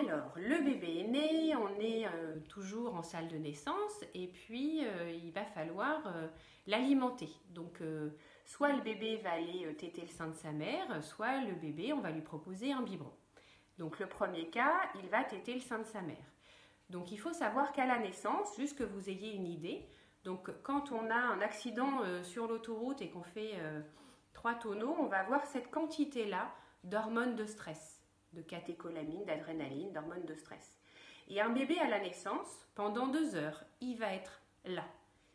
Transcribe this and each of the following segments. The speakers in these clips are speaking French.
Alors, le bébé est né, on est euh, toujours en salle de naissance et puis euh, il va falloir euh, l'alimenter. Donc, soit le bébé va aller téter le sein de sa mère, soit le bébé, on va lui proposer un biberon. Donc, le premier cas, il va téter le sein de sa mère. Donc, il faut savoir qu'à la naissance, juste que vous ayez une idée, donc quand on a un accident sur l'autoroute et qu'on fait trois tonneaux, on va avoir cette quantité-là d'hormones de stress de catécholamine, d'adrénaline, d'hormones de stress. Et un bébé à la naissance, pendant deux heures, il va être là.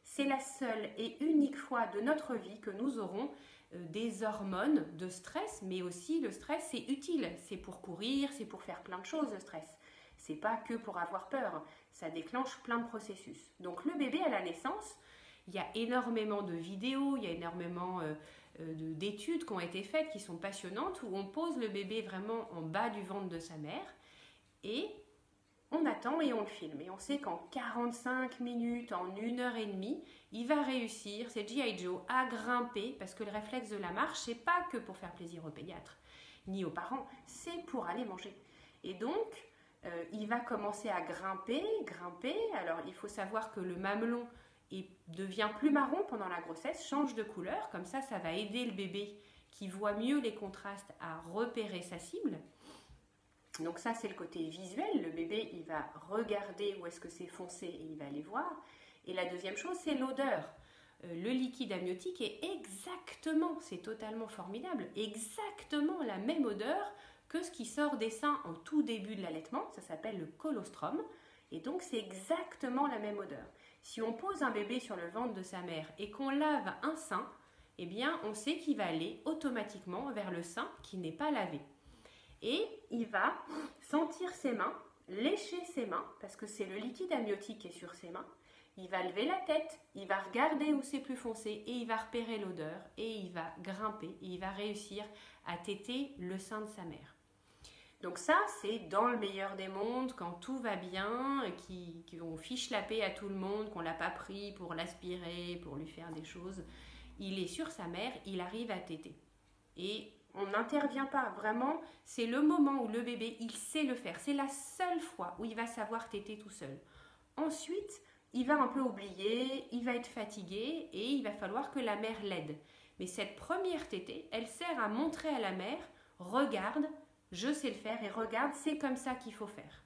C'est la seule et unique fois de notre vie que nous aurons euh, des hormones de stress, mais aussi le stress c'est utile. C'est pour courir, c'est pour faire plein de choses le stress. C'est pas que pour avoir peur, ça déclenche plein de processus. Donc le bébé à la naissance, il y a énormément de vidéos, il y a énormément euh, euh, d'études qui ont été faites qui sont passionnantes où on pose le bébé vraiment en bas du ventre de sa mère et on attend et on le filme. Et on sait qu'en 45 minutes, en une heure et demie, il va réussir, c'est G.I. Joe, à grimper parce que le réflexe de la marche, c'est pas que pour faire plaisir aux pédiatres ni aux parents, c'est pour aller manger. Et donc, euh, il va commencer à grimper, grimper. Alors, il faut savoir que le mamelon et devient plus marron pendant la grossesse, change de couleur, comme ça ça va aider le bébé qui voit mieux les contrastes à repérer sa cible. Donc ça c'est le côté visuel, le bébé il va regarder où est-ce que c'est foncé et il va aller voir. Et la deuxième chose c'est l'odeur. Euh, le liquide amniotique est exactement, c'est totalement formidable, exactement la même odeur que ce qui sort des seins en tout début de l'allaitement, ça s'appelle le colostrum, et donc c'est exactement la même odeur. Si on pose un bébé sur le ventre de sa mère et qu'on lave un sein, eh bien, on sait qu'il va aller automatiquement vers le sein qui n'est pas lavé. Et il va sentir ses mains, lécher ses mains, parce que c'est le liquide amniotique qui est sur ses mains. Il va lever la tête, il va regarder où c'est plus foncé et il va repérer l'odeur et il va grimper et il va réussir à téter le sein de sa mère. Donc ça, c'est dans le meilleur des mondes, quand tout va bien, qu'on fiche la paix à tout le monde, qu'on l'a pas pris pour l'aspirer, pour lui faire des choses. Il est sur sa mère, il arrive à téter. Et on n'intervient pas, vraiment, c'est le moment où le bébé, il sait le faire. C'est la seule fois où il va savoir téter tout seul. Ensuite, il va un peu oublier, il va être fatigué et il va falloir que la mère l'aide. Mais cette première tétée, elle sert à montrer à la mère, regarde, je sais le faire et regarde, c'est comme ça qu'il faut faire.